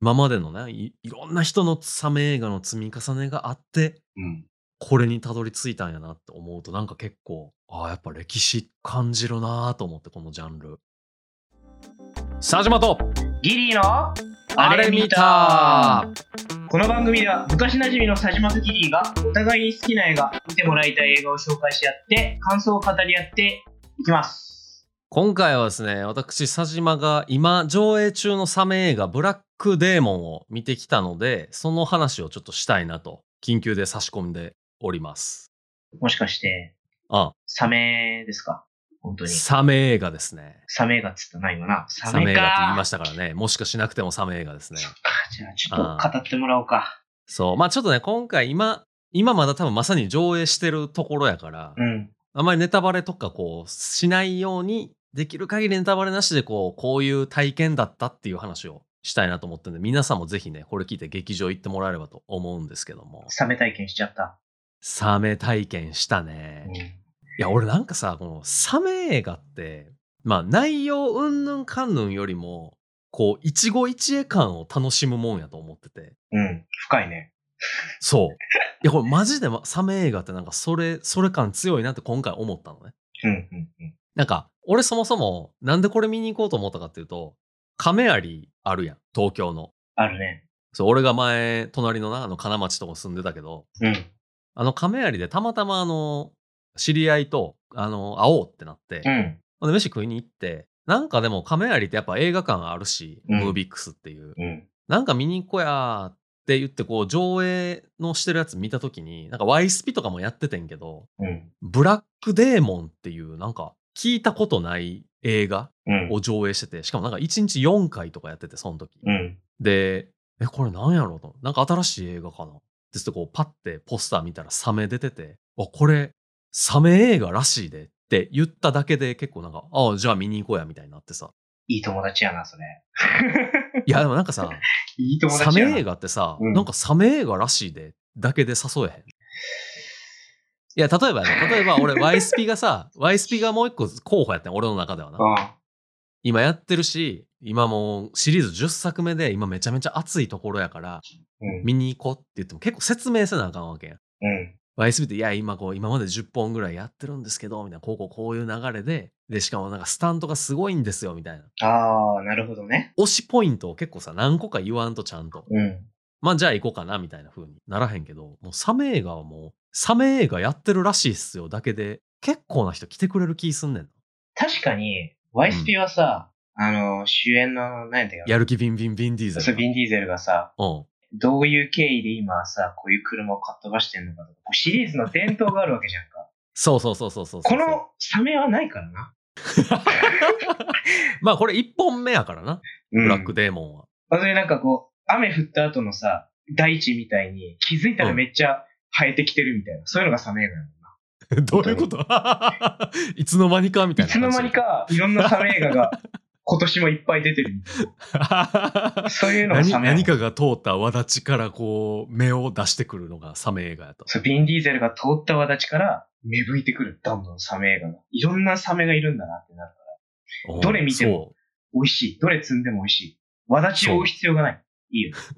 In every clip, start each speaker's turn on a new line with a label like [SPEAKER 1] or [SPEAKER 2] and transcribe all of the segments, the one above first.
[SPEAKER 1] 今までのね、いいろんな人のサメ映画の積み重ねがあって、
[SPEAKER 2] うん。
[SPEAKER 1] これにたどり着いたんやなって思うと、なんか結構、ああ、やっぱ歴史感じるなと思って、このジャンル。佐島と、
[SPEAKER 2] ギリーの
[SPEAKER 1] あれ見た
[SPEAKER 2] この番組では昔馴染みの佐島とギリーがお互いに好きな映画、見てもらいたい映画を紹介し合って感想を語り合っていきます。
[SPEAKER 1] 今回はですね、私、佐島が今上映中のサメ映画、ブラックデーモンを見てきたので、その話をちょっとしたいなと、緊急で差し込んでおります。
[SPEAKER 2] もしかして、
[SPEAKER 1] あ、
[SPEAKER 2] サメですか？本当に。
[SPEAKER 1] サメ映画ですね。
[SPEAKER 2] サメ映画っつったな、今な？サ
[SPEAKER 1] サメ。映画って言いましたからね。もしかしなくてもサメ映画ですね。
[SPEAKER 2] そっかじゃあちょっと語ってもらおうか。
[SPEAKER 1] そう。まあちょっとね、今回今、今まだ多分まさに上映してるところやから、
[SPEAKER 2] うん。
[SPEAKER 1] あまりネタバレとかこう、しないように、できる限りネタバレなしでこう、こういう体験だったっていう話をしたいなと思ってるんで、皆さんもぜひね、これ聞いて劇場行ってもらえればと思うんですけども。
[SPEAKER 2] サメ体験しちゃった。
[SPEAKER 1] サメ体験したね。
[SPEAKER 2] うん。
[SPEAKER 1] いや、俺なんかさ、このサメ映画って、まあ内容うんぬんかんぬんよりも、こう、一期一会感を楽しむもんやと思ってて。
[SPEAKER 2] うん。深いね。
[SPEAKER 1] そう。いや、これマジでまサメ映画ってなんかそれ、それ感強いなって今回思ったのね。
[SPEAKER 2] うん、うん、うん。
[SPEAKER 1] なんか、俺そもそもなんでこれ見に行こうと思ったかっていうと、亀有あるやん、東京の。
[SPEAKER 2] あるね。
[SPEAKER 1] そう、俺が前、隣のな、あの金町とこ住んでたけど、
[SPEAKER 2] うん。
[SPEAKER 1] あの亀有でたまたまあの、知り合いと、あの、会おうってなって、
[SPEAKER 2] うん。
[SPEAKER 1] ほんで飯食いに行って、なんかでも亀有ってやっぱ映画館あるし、
[SPEAKER 2] うん
[SPEAKER 1] ムービックスっていう。
[SPEAKER 2] うん。
[SPEAKER 1] なんか見に行こうやーって言って、こう、上映のしてるやつ見たときに、なんかワイスピとかもやっててんけど、
[SPEAKER 2] うん。
[SPEAKER 1] ブラックデーモンっていう、なんか聞いたことない映画
[SPEAKER 2] うん。
[SPEAKER 1] を上映してて、しかもなんか1日4回とかやってて、その時。
[SPEAKER 2] うん。
[SPEAKER 1] で、え、これなんやろうと。なんか新しい映画かな。で、ってこう、パッてポスター見たらサメ出てて、あ、これ、サメ映画らしいでって言っただけで結構なんか、ああ、じゃあ見に行こうや、みたいになってさ。
[SPEAKER 2] いい友達やな、それ。
[SPEAKER 1] いや、でもなんかさ、
[SPEAKER 2] いい友
[SPEAKER 1] サ。メ映画ってさ、
[SPEAKER 2] うん
[SPEAKER 1] なんかサメ映画らしいでだけで誘えへん。いや、例えばね、例えば俺、ワイスピがさ、ワイスピがもう一個候補やったん、俺の中ではな。
[SPEAKER 2] うん。
[SPEAKER 1] 今やってるし、今もうシリーズ10作目で、今めちゃめちゃ熱いところやから、
[SPEAKER 2] うん。
[SPEAKER 1] 見に行こうって言っても結構説明せなあかんわけやん。
[SPEAKER 2] うん。
[SPEAKER 1] YSB って、いや、今こう、今まで10本ぐらいやってるんですけど、みたいな、こうこうこういう流れで、で、しかもなんかスタントがすごいんですよ、みたいな。
[SPEAKER 2] ああ、なるほどね。
[SPEAKER 1] 推しポイントを結構さ、何個か言わんとちゃんと。
[SPEAKER 2] うん。
[SPEAKER 1] まあ、じゃあ行こうかな、みたいな風にならへんけど、もうサメ映画はもう、サメ映画やってるらしいっすよ、だけで、結構な人来てくれる気すんねんな。
[SPEAKER 2] 確かに、YSP はさ、あの、主演の、何やったっけ？
[SPEAKER 1] やる気ビンビンビンディーゼル。
[SPEAKER 2] そう、ビンディーゼルがさ、
[SPEAKER 1] うん。
[SPEAKER 2] どういう経緯で今さ、こういう車をかっ飛ばしてんのかとか、シリーズの伝統があるわけじゃんか。
[SPEAKER 1] そうそうそうそうそう。
[SPEAKER 2] このサメはないからな。
[SPEAKER 1] まあこれ1本目やからな、
[SPEAKER 2] うん
[SPEAKER 1] ブラックデーモンは。
[SPEAKER 2] それなんかこう、雨降った後のさ、大地みたいに気づいたらめっちゃ生えてきてるみたいな、そういうのがサメ映画やもんな。
[SPEAKER 1] どういうこと？いつの間にかみたいな。
[SPEAKER 2] いつの間に。か、いろんなサメ映画が 今年もいっぱい出てる。そういうのが
[SPEAKER 1] 何
[SPEAKER 2] サメ映画
[SPEAKER 1] 何かが通った輪立ちからこう、目を出してくるのがサメ映画やと。
[SPEAKER 2] そう、ビンディーゼルが通った輪立ちから芽吹いてくる、どんどんサメ映画が。いろんなサメがいるんだなってなるから。どれ見ても美味しい。どれ積んでも美味しい。輪立ちを追う必要がない。いいよ。
[SPEAKER 1] そう。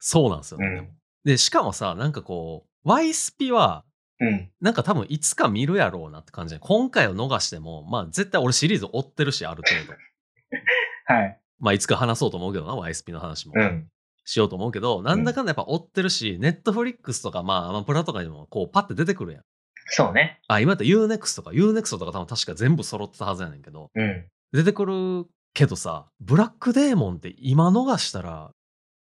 [SPEAKER 1] そうなんですよね。
[SPEAKER 2] うん
[SPEAKER 1] でしかもさ、なんかこう、ワイスピは、
[SPEAKER 2] うん。
[SPEAKER 1] なんか多分いつか見るやろうなって感じで、今回を逃しても、まあ絶対俺シリーズ追ってるし、ある程度。
[SPEAKER 2] はい。
[SPEAKER 1] まあいつか話そうと思うけどな、ワイスピの話も。
[SPEAKER 2] うん。
[SPEAKER 1] しようと思うけど、なんだかんだやっぱ追ってるし、ネットフリックスとか、まあアマプラとかにもこうパッて出てくるやん。
[SPEAKER 2] そうね。
[SPEAKER 1] あ、今だったら UNEXT とか、UNEXT とか多分確か全部揃ってたはずやねんけど、
[SPEAKER 2] うん。
[SPEAKER 1] 出てくるけどさ、ブラックデーモンって今逃したら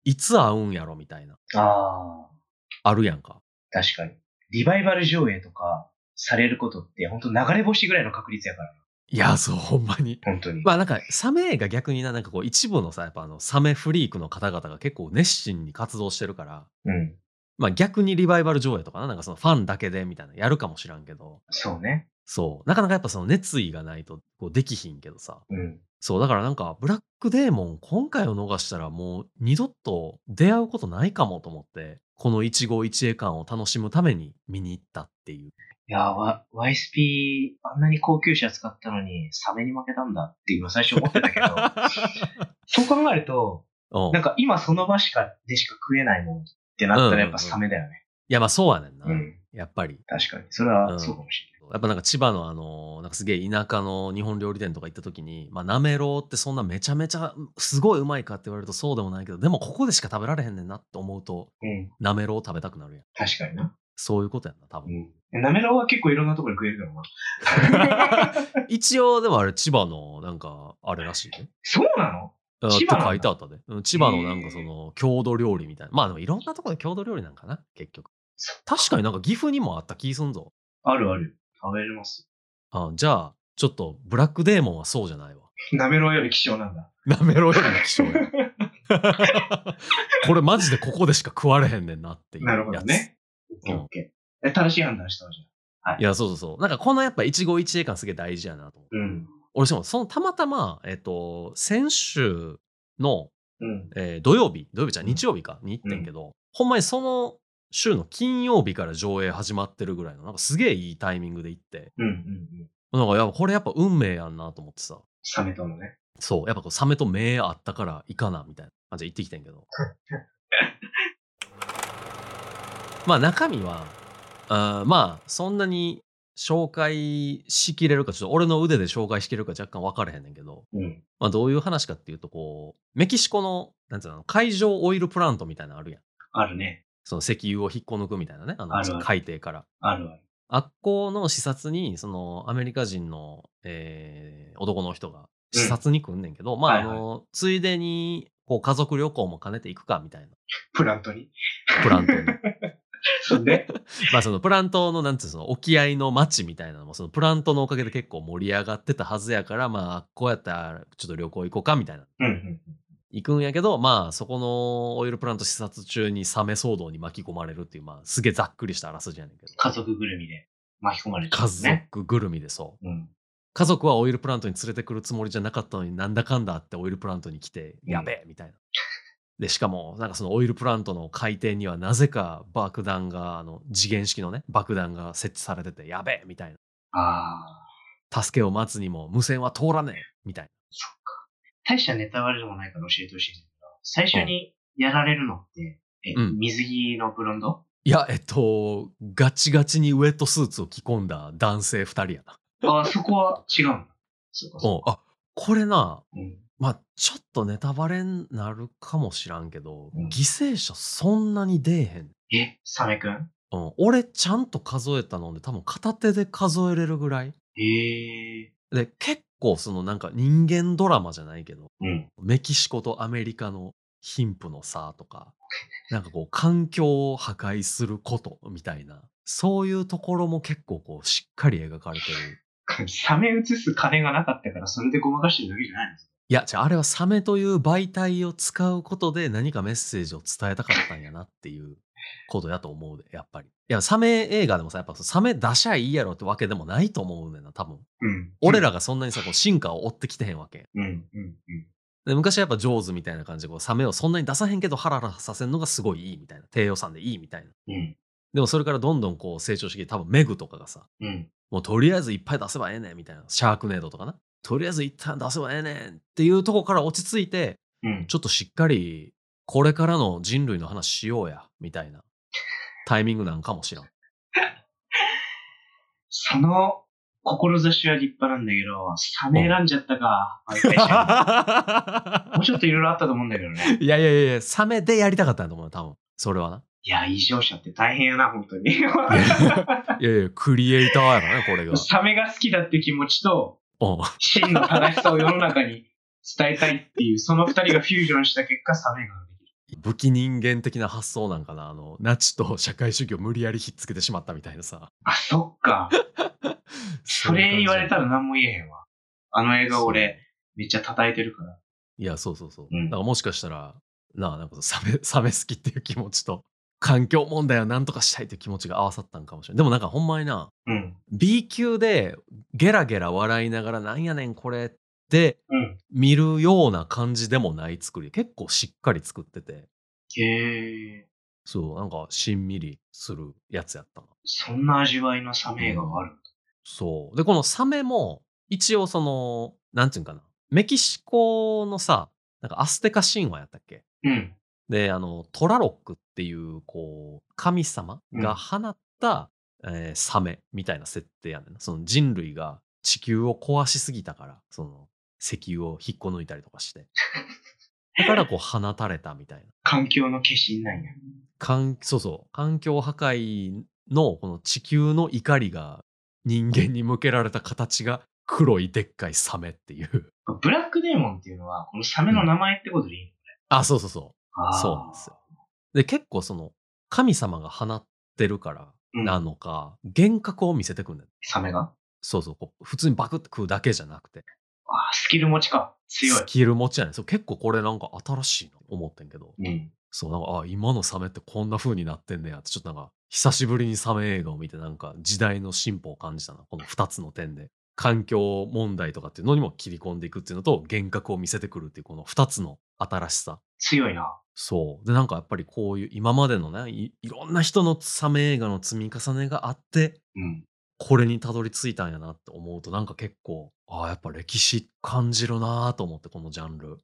[SPEAKER 1] いつ会うんやろみたいな、
[SPEAKER 2] ああ、
[SPEAKER 1] あるやんか。
[SPEAKER 2] 確かに。リバイバル上映とかされることって、本当流れ星ぐらいの確率やからな。
[SPEAKER 1] いや、そう、ほんまに。
[SPEAKER 2] 本当に。
[SPEAKER 1] まあなんか、サメが逆にな、なんかこう一部のさ、やっぱあの、サメフリークの方々が結構熱心に活動してるから、
[SPEAKER 2] うん。
[SPEAKER 1] まあ逆にリバイバル上映とかな、なんかそのファンだけでみたいな、やるかもしらんけど、
[SPEAKER 2] そうね。
[SPEAKER 1] そう、なかなかやっぱその熱意がないとこうできひんけどさ、
[SPEAKER 2] うん。
[SPEAKER 1] そう、だからなんか、ブラックデーモン、今回を逃したらもう二度と出会うことないかもと思って、この一期一会感を楽しむために見に行ったっていう。
[SPEAKER 2] いやー、ワ YSP、あんなに高級車使ったのに、サメに負けたんだって今最初思ってたけど、そう考えると、
[SPEAKER 1] うん。
[SPEAKER 2] なんか今その場しか、でしか食えないものってなったらやっぱサメだよね。
[SPEAKER 1] いや、まあそうやねんな。
[SPEAKER 2] うん。
[SPEAKER 1] やっぱり。
[SPEAKER 2] 確かに。それはそうかもし
[SPEAKER 1] やっぱなんか千葉のあの、なんかすげえ田舎の日本料理店とか行った時に、まあなめろうってそんなめちゃめちゃすごいうまいかって言われるとそうでもないけど、でもここでしか食べられへんねんなって思うと。
[SPEAKER 2] うん。
[SPEAKER 1] なめろう食べたくなるやん。
[SPEAKER 2] 確かにな。
[SPEAKER 1] そういうことやんな、多分。
[SPEAKER 2] うん。なめろうは結構いろんなところに食えるからな。
[SPEAKER 1] 一応でもあれ千葉のなんかあれらしいね。
[SPEAKER 2] そうなの？
[SPEAKER 1] って書いてあったで。うん千葉のなんかその郷土料理みたいな。まあでもいろんなところで郷土料理なんかな、結局。確かになんか岐阜にもあった気すんぞ。
[SPEAKER 2] あるある。食べれます。
[SPEAKER 1] あじゃあ、ちょっとブラックデーモンはそうじゃないわ。
[SPEAKER 2] なめろうより希少なんだ。
[SPEAKER 1] なめろうよりも希少や。これマジでここでしか食われへんねんなっていうやつ。
[SPEAKER 2] なるほどね。オッケー正しい判断したわじ
[SPEAKER 1] いや、そうそうそう。なんかこのやっぱ一期一会感すげえ大事やなと思う。
[SPEAKER 2] ゃん。うん。
[SPEAKER 1] 俺しかもそのたまたま、えっと、先週の、
[SPEAKER 2] うん。
[SPEAKER 1] えー土曜日、土曜日じゃん
[SPEAKER 2] うん
[SPEAKER 1] 日曜日かに行ってんけど、ほんまにその週の金曜日から上映始まってるぐらいの、なんかすげえいいタイミングで行って、
[SPEAKER 2] うんうんうん。
[SPEAKER 1] なんかやっぱこれやっぱ運命やんなと思ってさ、
[SPEAKER 2] サメとのね。
[SPEAKER 1] そう、やっぱこうサメと目あったから行かなみたいな感じで行ってきてんけど。まあ中身は、あーまあそんなに紹介しきれるか、ちょっと俺の腕で紹介しきれるか若干分からへんねんけど、
[SPEAKER 2] うん。
[SPEAKER 1] まあどういう話かっていうと、こう、メキシコの、なんつうの、海上オイルプラントみたいなのあるやん。
[SPEAKER 2] あるね。
[SPEAKER 1] その石油を引っこ抜くみたいなね、あの海底から。
[SPEAKER 2] あるある。
[SPEAKER 1] あっこの視察に、そのアメリカ人の、えー男の人が視察に来んねんけど、まあ、
[SPEAKER 2] はいはい
[SPEAKER 1] あの、ついでに、こう家族旅行も兼ねて行くかみたいな、
[SPEAKER 2] プラントに。
[SPEAKER 1] プラントに。
[SPEAKER 2] そんで、
[SPEAKER 1] まあそのプラントのなんつうのその沖合の町みたいなのもそのプラントのおかげで結構盛り上がってたはずやからまあこうやったらちょっと旅行行こうかみたいな
[SPEAKER 2] うんうん
[SPEAKER 1] 行くんやけどまあそこのオイルプラント視察中にサメ騒動に巻き込まれるっていうまあすげえざっくりしたあらすじやねんけど
[SPEAKER 2] 家族ぐるみで巻き込まれちゃ
[SPEAKER 1] 家。族ぐるみでそう
[SPEAKER 2] うん。
[SPEAKER 1] 家族はオイルプラントに連れてくるつもりじゃなかったのになんだかんだあってオイルプラントに来て
[SPEAKER 2] うん
[SPEAKER 1] やべえみたいな。でしかもなんかそのオイルプラントの海底にはなぜか爆弾があの次元式のね爆弾が設置されててやべえみたいな。
[SPEAKER 2] ああ、
[SPEAKER 1] 助けを待つにも無線は通らねえみたい
[SPEAKER 2] そっか。大したネタバレでもないから教えてほしいんだけど、最初にやられるのって、え、
[SPEAKER 1] うん
[SPEAKER 2] 水着のブロンド？
[SPEAKER 1] な。いや、えっと、ガチガチにウェットスーツを着込んだ男性二人やな。
[SPEAKER 2] ああ、そこは違うんだ。そうか、そ
[SPEAKER 1] うんあ、これな。
[SPEAKER 2] うん。
[SPEAKER 1] まあちょっとネタバレになるかもしらんけど、
[SPEAKER 2] うん
[SPEAKER 1] 犠牲者そんなに出えへん。
[SPEAKER 2] え、サメくん？
[SPEAKER 1] うん、俺ちゃんと数えたので多分片手で数えれるぐらい。
[SPEAKER 2] へえ。
[SPEAKER 1] で、結構そのなんか人間ドラマじゃないけど、
[SPEAKER 2] うん。
[SPEAKER 1] メキシコとアメリカの貧富の差とか、なんかこう環境を破壊することみたいな、そういうところも結構こうしっかり描かれてる。
[SPEAKER 2] サメ映す金がなかったから、それでごまかしてるだけじゃないの？
[SPEAKER 1] いや、じゃああれはサメという媒体を使うことで何かメッセージを伝えたかったんやなっていうことやと思うで、やっぱり。いや、サメ映画でもさ、やっぱサメ出しゃいいやろってわけでもないと思うねんな、多分。
[SPEAKER 2] うん。
[SPEAKER 1] 俺らがそんなにさ、こう進化を追ってきてへんわけ。
[SPEAKER 2] うん、うん、うん。
[SPEAKER 1] で昔はやっぱジョーズみたいな感じでこうサメをそんなに出さへんけどハラハラさせるのがすごいいいみたいな低予算でいいみたいな
[SPEAKER 2] うん。
[SPEAKER 1] でもそれからどんどんこう成長してきて多分メグとかがさ
[SPEAKER 2] うん。
[SPEAKER 1] もうとりあえずいっぱい出せばええねんみたいなシャークネードとかなとりあえず一旦出せばええねんっていうとこから落ち着いて
[SPEAKER 2] うん。
[SPEAKER 1] ちょっとしっかりこれからの人類の話しようやみたいなタイミングなんかもしらん
[SPEAKER 2] その、志は立派なんだけど、サメ選んじゃったか。もうちょっといろいろあったと思うんだけどね。
[SPEAKER 1] いやいやいやいやサメでやりたかったんだと思うよ多分それはない
[SPEAKER 2] や、異常者って大変やな、本当に。
[SPEAKER 1] いやいやクリエイターやろねこれが
[SPEAKER 2] サメが好きだって気持ちと、
[SPEAKER 1] うん
[SPEAKER 2] 真の正しさを世の中に伝えたいっていう、その二人がフュージョンした結果、サメが。
[SPEAKER 1] 武器人間的な発想なんかなあのナチと社会主義を無理やりひっつけてしまったみたいなさ
[SPEAKER 2] あ、そっか。それ言われたら何も言えへんわ。あの映画俺、めっちゃ叩いてるから。
[SPEAKER 1] いやそうそうそう、
[SPEAKER 2] うん
[SPEAKER 1] だからもしかしたらなあなんかサメ サメ好きっていう気持ちと環境問題を何とかしたいっていう気持ちが合わさったんかもしれないでもなんかほんまにな
[SPEAKER 2] うん。
[SPEAKER 1] B 級でゲラゲラ笑いながらなんやねんこれって
[SPEAKER 2] うん。
[SPEAKER 1] 見るような感じでもない作り結構しっかり作ってて
[SPEAKER 2] へえ。
[SPEAKER 1] そうなんかしんみりするやつやったな
[SPEAKER 2] そんな味わいのサメ映画があるんだ。
[SPEAKER 1] そう。で、このサメも、一応その、なんていうんかな。メキシコのさ、なんかアステカ神話やったっけ？
[SPEAKER 2] うん。
[SPEAKER 1] で、あの、トラロックっていう、こう、神様が放った、えーサメみたいな設定やねんな。その人類が地球を壊しすぎたから、その石油を引っこ抜いたりとかして。だからこう放たれたみたいな。
[SPEAKER 2] 環境の化身なんや。
[SPEAKER 1] 環そうそう。環境破壊のこの地球の怒りが人間に向けられた形が黒いでっかいサメっていう。
[SPEAKER 2] ブラックデーモンっていうのは、このサメの名前ってことでいいの、
[SPEAKER 1] あ、そうそうそう。そうなんですよ。で、結構その、神様が放ってるから
[SPEAKER 2] うん
[SPEAKER 1] なのか、幻覚を見せてくんだよ。
[SPEAKER 2] サメが？
[SPEAKER 1] そうそうこう。普通にバクって食うだけじゃなくて。
[SPEAKER 2] あースキル持ちか。強い
[SPEAKER 1] ス。キル持ちやねんそう結構これなんか新しいな思ってんけど。
[SPEAKER 2] うん。
[SPEAKER 1] そう、なんか、あ、今のサメってこんな風になってんねやって、ちょっとなんか、久しぶりにサメ映画を見て、なんか時代の進歩を感じたな。この二つの点で。環境問題とかっていうのにも切り込んでいくっていうのと、幻覚を見せてくるっていう、この二つの新しさ。
[SPEAKER 2] 強いな。
[SPEAKER 1] そう。で、なんかやっぱりこういう今までのね、いいろんな人のサメ映画の積み重ねがあって、
[SPEAKER 2] うん。
[SPEAKER 1] これにたどり着いたんやなって思うと、なんか結構、ああ、やっぱ歴史感じるなと思って、このジャンル。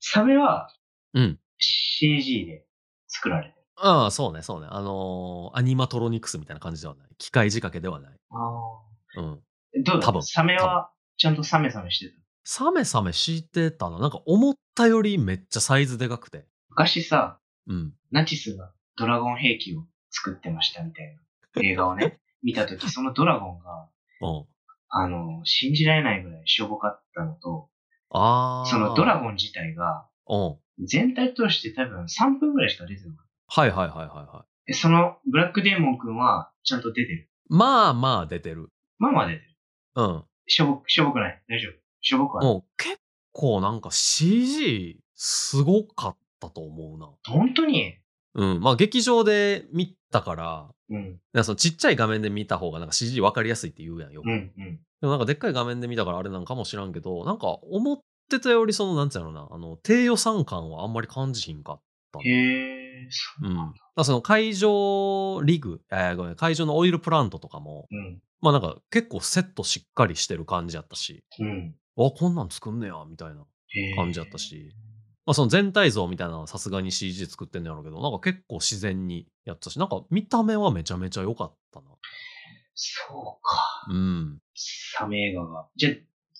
[SPEAKER 2] サメは
[SPEAKER 1] うん。
[SPEAKER 2] CG で作られてる。
[SPEAKER 1] ああ、そうね、そうね。あのーアニマトロニクスみたいな感じではない。機械仕掛けではない。
[SPEAKER 2] あ
[SPEAKER 1] うん。
[SPEAKER 2] どうだ
[SPEAKER 1] 多分
[SPEAKER 2] サメはちゃんとサメサメしてた？
[SPEAKER 1] サメサメしてた？な。なんか思ったよりめっちゃサイズでかくて。
[SPEAKER 2] 昔さ、
[SPEAKER 1] うん。
[SPEAKER 2] ナチスがドラゴン兵器を作ってましたみたいな映画をね、見たとき、そのドラゴンが、
[SPEAKER 1] うん。
[SPEAKER 2] あの、信じられないぐらいしょぼかったのと、
[SPEAKER 1] ああ。
[SPEAKER 2] そのドラゴン自体が、
[SPEAKER 1] うん。
[SPEAKER 2] 全体通して多分3分ぐらいしか出てなかった。
[SPEAKER 1] はいはいはいはいはい。
[SPEAKER 2] でそのブラックデーモン君はちゃんと出てる。
[SPEAKER 1] まあまあ出てる。
[SPEAKER 2] まあまあ出てる。
[SPEAKER 1] うん。
[SPEAKER 2] しょぼく、しょぼくない？大丈夫？しょぼくはない。
[SPEAKER 1] もう結構なんか CG すごかったと思うな。
[SPEAKER 2] 本当に？
[SPEAKER 1] うん。まあ劇場で見たから、
[SPEAKER 2] うん。
[SPEAKER 1] なんかそのちっちゃい画面で見た方がなんか CG 分かりやすいって言うやんよく。
[SPEAKER 2] うん。うん。
[SPEAKER 1] でもなんかでっかい画面で見たからあれなんかもしらんけど、なんか思ってたよりそのなんつうのな、あの低予算感はあんまり感じひんかったな。
[SPEAKER 2] へうう。
[SPEAKER 1] ん。だその会場リグ、えーごめん、会場のオイルプラントとかも、
[SPEAKER 2] うん。
[SPEAKER 1] まあなんか結構セットしっかりしてる感じやったし、
[SPEAKER 2] うん。
[SPEAKER 1] あ、こんなん作んねや、みたいな感じやったし、まあその全体像みたいなのはさすがに CG 作ってんのやろうけど、なんか結構自然にやったし、なんか見た目はめちゃめちゃ良かったな。
[SPEAKER 2] そうか。
[SPEAKER 1] うん。
[SPEAKER 2] サメ映画が。じゃあ、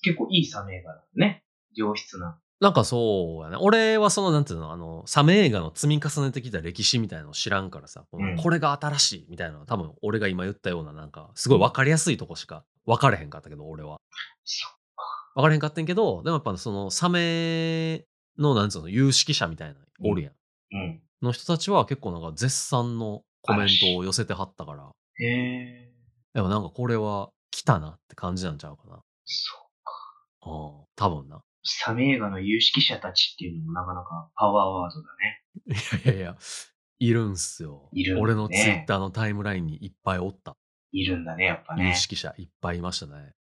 [SPEAKER 2] 結構いいサメ映画だね。良質な。
[SPEAKER 1] なんかそうやね。俺はその、なんていうの、あの、サメ映画の積み重ねてきた歴史みたいなのを知らんからさ、この
[SPEAKER 2] うん
[SPEAKER 1] これが新しいみたいなのは多分俺が今言ったようななんか、すごい分かりやすいとこしか分かれへんかったけど、俺は。
[SPEAKER 2] そ
[SPEAKER 1] 分かれへんかったんやけど、でもやっぱそのサメの、なんつうの、有識者みたいな、おるやん。
[SPEAKER 2] う。うん。
[SPEAKER 1] の人たちは結構なんか絶賛のコメントを寄せてはったから、
[SPEAKER 2] へえ。
[SPEAKER 1] でもなんかこれは来たなって感じなんちゃうかな。
[SPEAKER 2] そう。
[SPEAKER 1] うん、多分な。
[SPEAKER 2] サメ映画の有識者たちっていうのもなかなかパワーワードだね。
[SPEAKER 1] いやいやいや、いるんすよ。
[SPEAKER 2] いるね
[SPEAKER 1] 俺のツイッターのタイムラインにいっぱいおった。
[SPEAKER 2] いるんだね、やっぱ
[SPEAKER 1] 有
[SPEAKER 2] ね。
[SPEAKER 1] 識者いっぱいいましたね。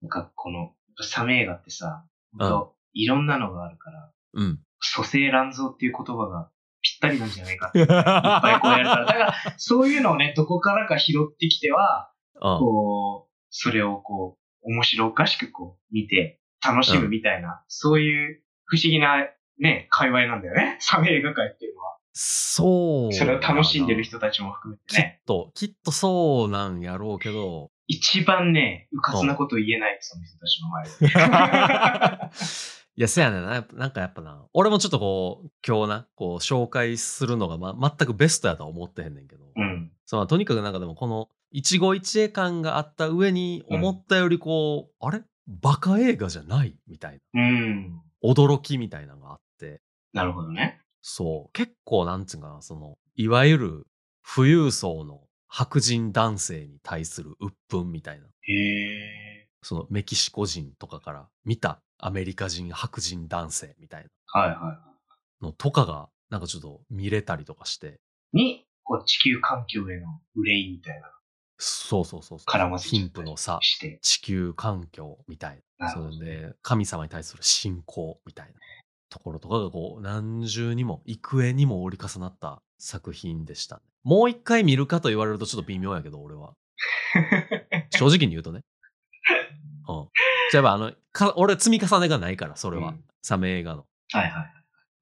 [SPEAKER 2] なんかこの、サメ映画ってさ、
[SPEAKER 1] うん
[SPEAKER 2] いろんなのがあるから、
[SPEAKER 1] うん。
[SPEAKER 2] 蘇生乱造っていう言葉がぴったりなんじゃないか。いっぱいこうやるから。だから、そういうのをね、どこからか拾ってきては、
[SPEAKER 1] うん
[SPEAKER 2] こう、それをこう、面白おかしくこう、見て、楽しむみたいな、そういう不思議な、ね、界隈なんだよね。サメ映画界っていうのは。
[SPEAKER 1] そう。
[SPEAKER 2] それを楽しんでる人たちも含めて
[SPEAKER 1] きっ
[SPEAKER 2] ね。
[SPEAKER 1] と、きっとそうなんやろうけど、
[SPEAKER 2] 一番ね、うかつなこと言えない、その人たちの前で。
[SPEAKER 1] いや、せやねんな。なんかやっぱな、俺もちょっとこう、今日な、こう、紹介するのが、ま、全くベストやとは思ってへんねんけど、
[SPEAKER 2] うん。
[SPEAKER 1] そのとにかくなんかでもこの、一期一会感があった上に、
[SPEAKER 2] うん
[SPEAKER 1] 思ったよりこう、あれ？バカ映画じゃない？みたい
[SPEAKER 2] うん。
[SPEAKER 1] な。驚きみたいなのがあって、
[SPEAKER 2] なるほどね。
[SPEAKER 1] そう、結構なんつうかな、その、いわゆる富裕層の白人男性に対する鬱憤みたいな。
[SPEAKER 2] へえ。
[SPEAKER 1] そのメキシコ人とかから見たアメリカ人白人男性みたい
[SPEAKER 2] はいは
[SPEAKER 1] なのとかが、なんかちょっと見れたりとかして、
[SPEAKER 2] い。に、こう、地球環境への憂いみたいな、
[SPEAKER 1] そうそうそうそう。
[SPEAKER 2] 絡ませちゃ
[SPEAKER 1] 貧富の差、
[SPEAKER 2] して。
[SPEAKER 1] 地球環境みたいな。それで、神様に対する信仰みたいなところとかがこう、何重にも、幾重にも折り重なった作品でしたね。もう一回見るかと言われるとちょっと微妙やけど、俺は。正直に言うとね。うん。じゃああの、か俺積み重ねがないから、それは。
[SPEAKER 2] うん
[SPEAKER 1] サメ映画の。
[SPEAKER 2] はいはい。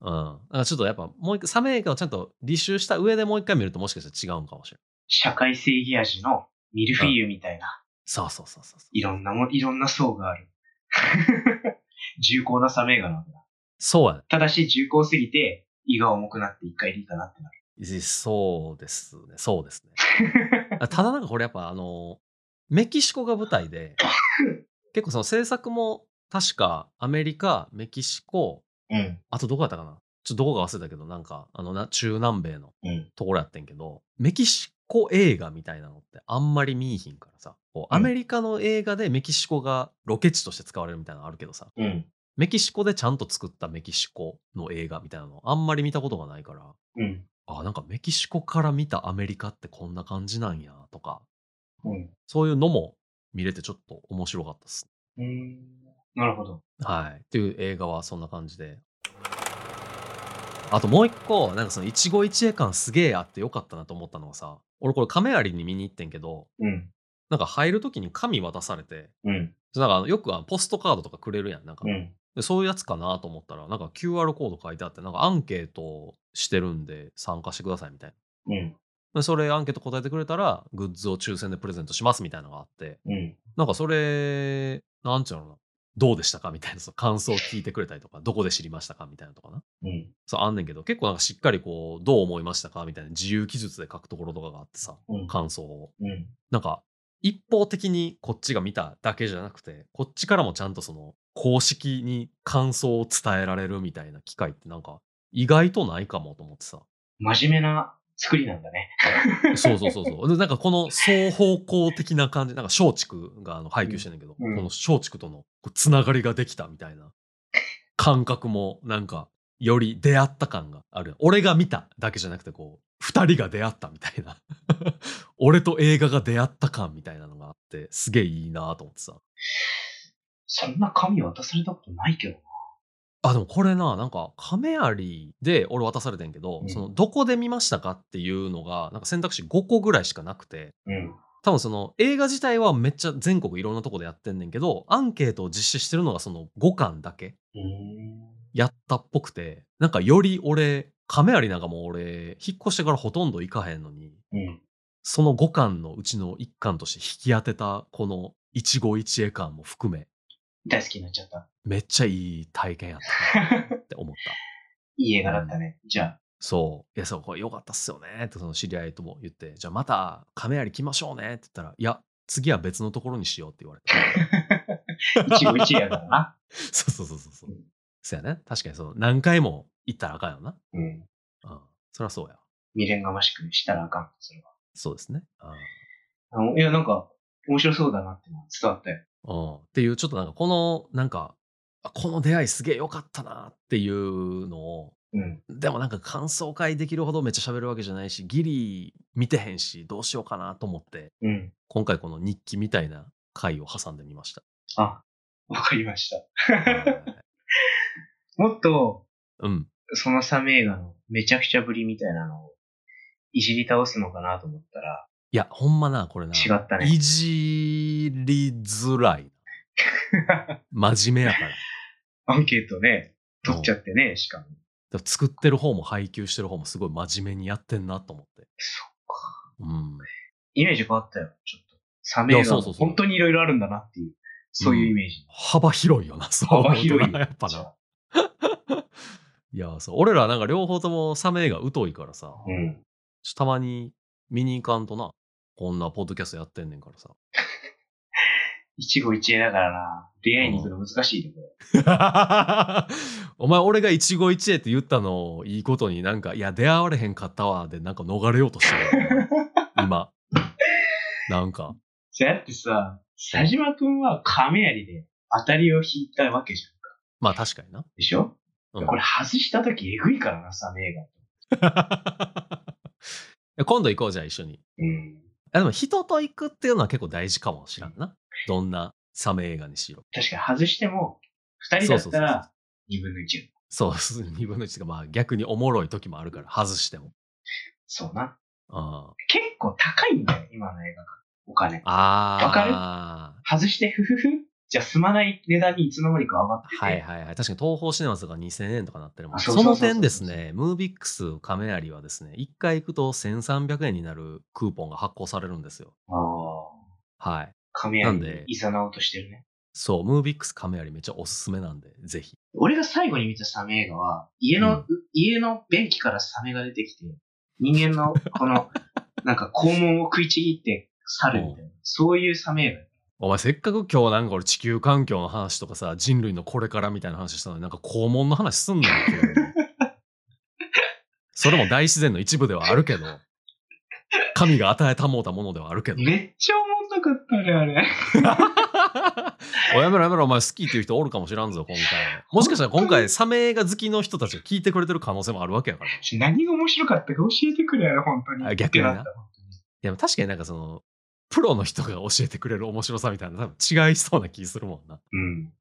[SPEAKER 1] うん。だからちょっとやっぱもう一回、サメ映画をちゃんと履修した上でもう一回見るともしかしたら違うんかもしれない。
[SPEAKER 2] 社会正義味のミルフィーユみたいな、
[SPEAKER 1] そうそうそうそう。
[SPEAKER 2] いろんなも、いろんな層がある。重厚なサメ映画なんだ。
[SPEAKER 1] そうやね。
[SPEAKER 2] ただし重厚すぎて胃が重くなって一回でいいかなってなる。
[SPEAKER 1] そうですね。そうですね。ただなんかこれやっぱあの、メキシコが舞台で、結構その制作も確かアメリカ、メキシコ、
[SPEAKER 2] うん。
[SPEAKER 1] あとどこやったかな？ちょっとどこか忘れたけど、なんか、あのな、中南米の
[SPEAKER 2] うん。
[SPEAKER 1] ところやってんけど、メキシコ映画みたいなのってあんまり見いひんからさ、こう
[SPEAKER 2] うん
[SPEAKER 1] アメリカの映画でメキシコがロケ地として使われるみたいなのあるけどさ、
[SPEAKER 2] うん。
[SPEAKER 1] メキシコでちゃんと作ったメキシコの映画みたいなのあんまり見たことがないから、
[SPEAKER 2] うん。
[SPEAKER 1] あ、なんかメキシコから見たアメリカってこんな感じなんやとか、
[SPEAKER 2] うん。
[SPEAKER 1] そういうのも見れてちょっと面白かったです。
[SPEAKER 2] うん。なるほど。
[SPEAKER 1] はい。っていう映画はそんな感じで。あともう一個、なんかその一期一会感すげえあってよかったなと思ったのがさ、俺これ亀有に見に行ってんけど、
[SPEAKER 2] うん。
[SPEAKER 1] なんか入るときに紙渡されて、
[SPEAKER 2] うん。
[SPEAKER 1] なんかよくポストカードとかくれるやん。なんか、
[SPEAKER 2] うん。
[SPEAKER 1] でそういうやつかなと思ったら、なんか QR コード書いてあって、なんかアンケートしてるんで参加してくださいみたいな。
[SPEAKER 2] うん。
[SPEAKER 1] でそれアンケート答えてくれたら、グッズを抽選でプレゼントしますみたいなのがあって、
[SPEAKER 2] うん。
[SPEAKER 1] なんかそれ、なんちゅうのどうでしたかみたいな、その感想を聞いてくれたりとか、どこで知りましたかみたいなとかな。
[SPEAKER 2] うん。
[SPEAKER 1] そうあんねんけど、結構なんかしっかりこう、どう思いましたかみたいな自由記述で書くところとかがあってさ、
[SPEAKER 2] うん。
[SPEAKER 1] 感想を。
[SPEAKER 2] うん。
[SPEAKER 1] なんか、一方的にこっちが見ただけじゃなくて、こっちからもちゃんとその、公式に感想を伝えられるみたいな機会ってなんか、意外とないかもと思ってさ。
[SPEAKER 2] 真面目な作りなんだね。
[SPEAKER 1] そうそうそうそう。でなんかこの双方向的な感じ、なんか松竹があの配給してんねんけど、
[SPEAKER 2] うん
[SPEAKER 1] この松竹とのつながりができたみたいな感覚もなんかより出会った感がある。俺が見ただけじゃなくてこう、二人が出会ったみたいな。俺と映画が出会った感みたいなのがあって、すげえいいなと思ってさ。
[SPEAKER 2] そんな紙渡されたことないけどな。
[SPEAKER 1] あ、でもこれな、なんか、亀有で俺渡されてんけど、
[SPEAKER 2] うん
[SPEAKER 1] その、どこで見ましたかっていうのが、なんか選択肢5個ぐらいしかなくて、
[SPEAKER 2] うん。
[SPEAKER 1] 多分その映画自体はめっちゃ全国いろんなとこでやってんねんけど、アンケートを実施してるのがその5巻だけ。やったっぽくて、なんかより俺、亀有なんかもう俺、引っ越してからほとんど行かへんのに、
[SPEAKER 2] うん。
[SPEAKER 1] その5巻のうちの1巻として引き当てたこの一期一会感も含め、
[SPEAKER 2] 大好きになっちゃった。
[SPEAKER 1] めっちゃいい体験やったなって思った。
[SPEAKER 2] いい映画だったね。じゃあ。
[SPEAKER 1] そう。いや、そう、これ良かったっすよね。ってその知り合いとも言って、じゃあまた亀有来ましょうねって言ったら、いや、次は別のところにしようって言われて。
[SPEAKER 2] 一期一会やからな。
[SPEAKER 1] そうそうそうそうそう
[SPEAKER 2] うん。
[SPEAKER 1] そうやね。確かにその何回も行ったらあかんよな。
[SPEAKER 2] うん。
[SPEAKER 1] うん。そりゃそうや。
[SPEAKER 2] 未練がましくしたらあかん。それは。
[SPEAKER 1] そうですね。うん
[SPEAKER 2] いや、なんか、面白そうだなって伝わったよ。
[SPEAKER 1] うん。っていう、ちょっとなんかこの、なんか、あこの出会いすげえ良かったなっていうのを、
[SPEAKER 2] うん。
[SPEAKER 1] でもなんか感想会できるほどめっちゃ喋るわけじゃないし、ギリ見てへんし、どうしようかなと思って、
[SPEAKER 2] うん。
[SPEAKER 1] 今回この日記みたいな回を挟んでみました。
[SPEAKER 2] あ、わかりました。
[SPEAKER 1] はい
[SPEAKER 2] もっと、
[SPEAKER 1] うん。
[SPEAKER 2] そのサメ映画のめちゃくちゃぶりみたいなのを、いじり倒すのかなと思ったら、
[SPEAKER 1] いや、ほんまな、これな。
[SPEAKER 2] 違ったね
[SPEAKER 1] いじりづらい。真面目やから。
[SPEAKER 2] アンケートね、取っちゃってね、しかも。
[SPEAKER 1] でも作ってる方も配給してる方もすごい真面目にやってんなと思って。
[SPEAKER 2] そっか。
[SPEAKER 1] うん。
[SPEAKER 2] イメージ変わったよ、ちょっと。サメ映画
[SPEAKER 1] いやそうそうそう
[SPEAKER 2] 本当にいろいろあるんだなっていう、そういうイメージ。
[SPEAKER 1] 幅広いよな、そう
[SPEAKER 2] 幅広い
[SPEAKER 1] 思うとなやっぱな
[SPEAKER 2] あ。
[SPEAKER 1] いや、そう。俺らなんか両方ともサメ映画疎いからさ、
[SPEAKER 2] うん。
[SPEAKER 1] ちょたまに見に行かんとな、こんなポッドキャストやってんねんからさ。
[SPEAKER 2] 一期一会だからな。出会いに行くの難しいね、これ。
[SPEAKER 1] お前、俺が一期一会って言ったのをいいことになんか、いや、出会われへんかったわ、でなんか逃れようとしてる。今。なんか。
[SPEAKER 2] じゃあだってさ、佐島くんは亀有で当たりを引いたわけじゃん。
[SPEAKER 1] まあ確かにな。
[SPEAKER 2] でしょ、
[SPEAKER 1] うん
[SPEAKER 2] これ外した時えぐいからな、サメ映画。
[SPEAKER 1] 今度行こうじゃあ一緒に。
[SPEAKER 2] うん。
[SPEAKER 1] あでも人と行くっていうのは結構大事かもしらんな。どんなサメ映画にしろ。
[SPEAKER 2] 確かに外しても、二人だった
[SPEAKER 1] そうそうそう
[SPEAKER 2] ら二分の一。
[SPEAKER 1] そう、二分の一が まあ逆におもろい時もあるから、外しても。
[SPEAKER 2] そうな。
[SPEAKER 1] あ
[SPEAKER 2] 結構高いんだよ、今の映画が。お金。
[SPEAKER 1] あー。
[SPEAKER 2] わかる？外して、ふふふ。じゃ済まない値段にいつの間にか上がってて。
[SPEAKER 1] はいはいはい。確かに東宝シネマズが2000円とかなってるもん
[SPEAKER 2] あ
[SPEAKER 1] その点ですね、ムービックス亀有はですね、1回行くと1300円になるクーポンが発行されるんですよ。
[SPEAKER 2] ああ。
[SPEAKER 1] はい。
[SPEAKER 2] 亀有
[SPEAKER 1] で
[SPEAKER 2] いざなおうとしてるね。
[SPEAKER 1] そう、ムービックス亀有めっちゃおすすめなんで、ぜひ。
[SPEAKER 2] 俺が最後に見たサメ映画は、家の、
[SPEAKER 1] うん
[SPEAKER 2] 家の便器からサメが出てきて、人間のこの、なんか肛門を食いちぎって去るみたいな、そういうサメ映画。
[SPEAKER 1] お前せっかく今日なんか俺地球環境の話とかさ、人類のこれからみたいな話したのになんか肛門の話すんなよ、それも大自然の一部ではあるけど、神が与えたもうたものではあるけど。
[SPEAKER 2] めっちゃおもんなかったね、あれ。
[SPEAKER 1] おやめろやめろ、お前好きっていう人おるかもしらんぞ、今回。もしかしたら今回、サメ映画好きの人たちが聞いてくれてる可能性もあるわけやから。い
[SPEAKER 2] 何が面白かったか教えてくれよ、本当に。
[SPEAKER 1] あ逆にな
[SPEAKER 2] ってった本当に
[SPEAKER 1] や、確かになんかその、プロの人が教えてくれる面白さみたいな、多分違いそうな気するもんな。
[SPEAKER 2] うん。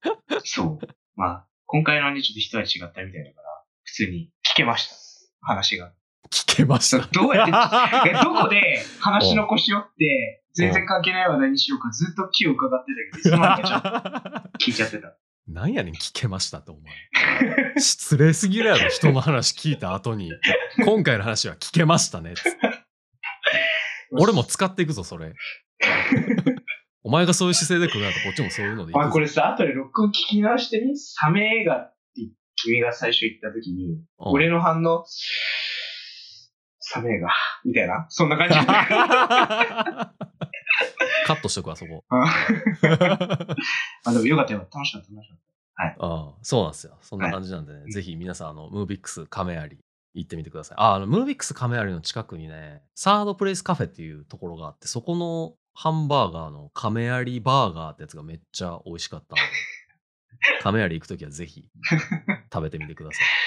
[SPEAKER 2] そう。まあ、今回のね、ちょっと一味違ったみたいだから、普通に聞けました。話が。
[SPEAKER 1] 聞けました。
[SPEAKER 2] どうやって、え どこで話の腰折って、全然関係ない話題にしようか、ずっと気を伺ってたけど、いつの間にかちょっと聞いちゃってた。
[SPEAKER 1] なんやねん、聞けましたって、お前。失礼すぎるやろ、人の話聞いた後に。今回の話は聞けましたね。つって俺も使っていくぞ、それ。お前がそういう姿勢で来るなと、こっちもそういうのでい
[SPEAKER 2] まあこれさ、後で録音聞き直してみサメ映画って君が最初言った時に、
[SPEAKER 1] うん。
[SPEAKER 2] 俺の反応、サメ映画、みたいな、そんな感じ。で。
[SPEAKER 1] カットしとくわ、そこ。
[SPEAKER 2] あでもよかったよ。楽しかった、楽しかっ
[SPEAKER 1] ああそうなんですよ。そんな感じなんでね、ぜひ皆さん、あの、ムービックス亀有行ってみてください。あ、あの、ムービックス亀有の近くにね、サードプレイスカフェっていうところがあって、そこのハンバーガーの亀有バーガーってやつがめっちゃ美味しかったんで、亀有行くときはぜひ食べてみてください。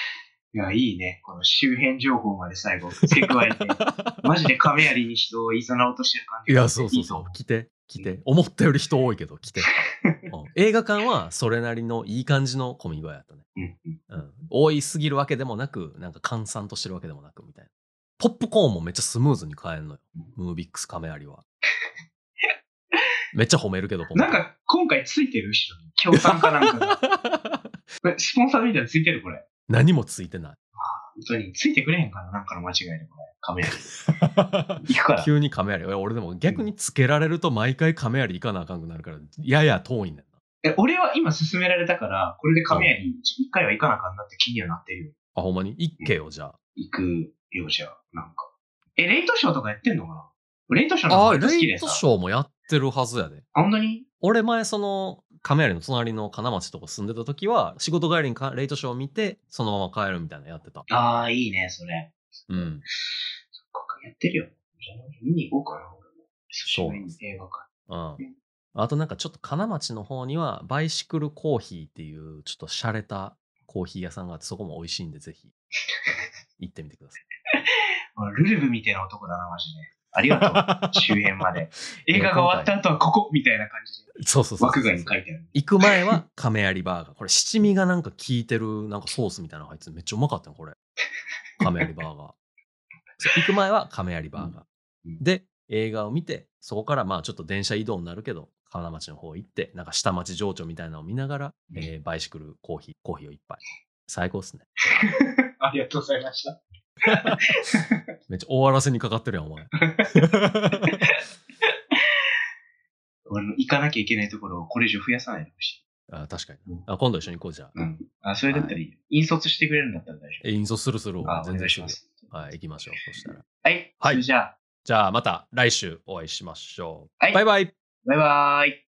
[SPEAKER 2] いや、いいね。この周辺情報まで最後付け加えて、マジで亀有に人をいざなおうとしてる感じが
[SPEAKER 1] いや、そうそうそう。来て、来て。思ったより人多いけど、来て。うん映画館はそれなりのいい感じの混み具合やったね。
[SPEAKER 2] 思ううん。
[SPEAKER 1] 多いすぎるわけでもなく、なんか閑散としてるわけでもなく、みたいな。ポップコーンもめっちゃスムーズに買えんのよ。ムービックス亀有は。めっちゃ褒めるけど、
[SPEAKER 2] なんか、今回ついてる後ろに。協賛かなんかが。これスポンサーみたいなのついてるこれ。
[SPEAKER 1] 何もついてない。
[SPEAKER 2] 本当に。ついてくれへんかななんかの間違いで、これ。亀有。行くから。
[SPEAKER 1] 急に亀有。俺でも逆につけられると毎回亀有行かなあかんくなるから、やや遠いねんな。
[SPEAKER 2] え、俺は今勧められたから、これで亀有一回は行かなあかんなって気にはなってるよ。
[SPEAKER 1] あ、ほんまに？行けよ、じゃあ。
[SPEAKER 2] 行くようじゃ、なんか。え、レイトショーとかやってんのかな？レイトショーの
[SPEAKER 1] あ
[SPEAKER 2] 方が好きでさ。
[SPEAKER 1] レイトショーもやってるはずやで。
[SPEAKER 2] あ本当に？
[SPEAKER 1] 俺前その亀有の隣の金町とか住んでた時は仕事帰りにかレイトショーを見てそのまま帰るみたいなのやってた。
[SPEAKER 2] ああ、いいね、それ。
[SPEAKER 1] うん。
[SPEAKER 2] そっか、やってるよ。じゃあ見に行こうかな、俺も。
[SPEAKER 1] そ
[SPEAKER 2] 映画館。
[SPEAKER 1] うん。あとなんかちょっと金町の方にはバイシクルコーヒーっていうちょっと洒落たコーヒー屋さんがあってそこも美味しいんでぜひ 行ってみてください。
[SPEAKER 2] あルルブみたいな男だな、マジで。ありがとう。周辺まで。映画が終わった後はここみたいな感じで。
[SPEAKER 1] そうそうそう
[SPEAKER 2] 枠外に書いてある。
[SPEAKER 1] 行く前は 亀有バーガー。これ七味がなんか効いてるなんかソースみたいなの入っててめっちゃうまかったよ、これ。亀有バーガー。行く前は亀有バーガー。
[SPEAKER 2] うんうん
[SPEAKER 1] で、映画を見て、そこからまあちょっと電車移動になるけど、金町の方行って、なんか下町情緒みたいなのを見ながら、
[SPEAKER 2] うん
[SPEAKER 1] えーバイシクルコーヒー、コーヒーを一杯。最高っすね。
[SPEAKER 2] ありがとうございました。
[SPEAKER 1] めっちゃ終わらせにかかってるやん、お前。
[SPEAKER 2] 俺の行かなきゃいけないところをこれ以上増やさないでほしい。
[SPEAKER 1] あ確かに
[SPEAKER 2] うん。
[SPEAKER 1] あ今度一緒に行こうじゃあ。
[SPEAKER 2] うん。あ、それだったらいいよ。引率してくれるんだったら大丈
[SPEAKER 1] え、引率するする。
[SPEAKER 2] 夫。あ、お
[SPEAKER 1] 全然
[SPEAKER 2] しま。す。
[SPEAKER 1] はい、行きましょう。そしたら。
[SPEAKER 2] はい。
[SPEAKER 1] はい
[SPEAKER 2] じゃあ、
[SPEAKER 1] じゃあまた来週お会いしましょう。
[SPEAKER 2] はい
[SPEAKER 1] バイバイ。
[SPEAKER 2] バイバーイ。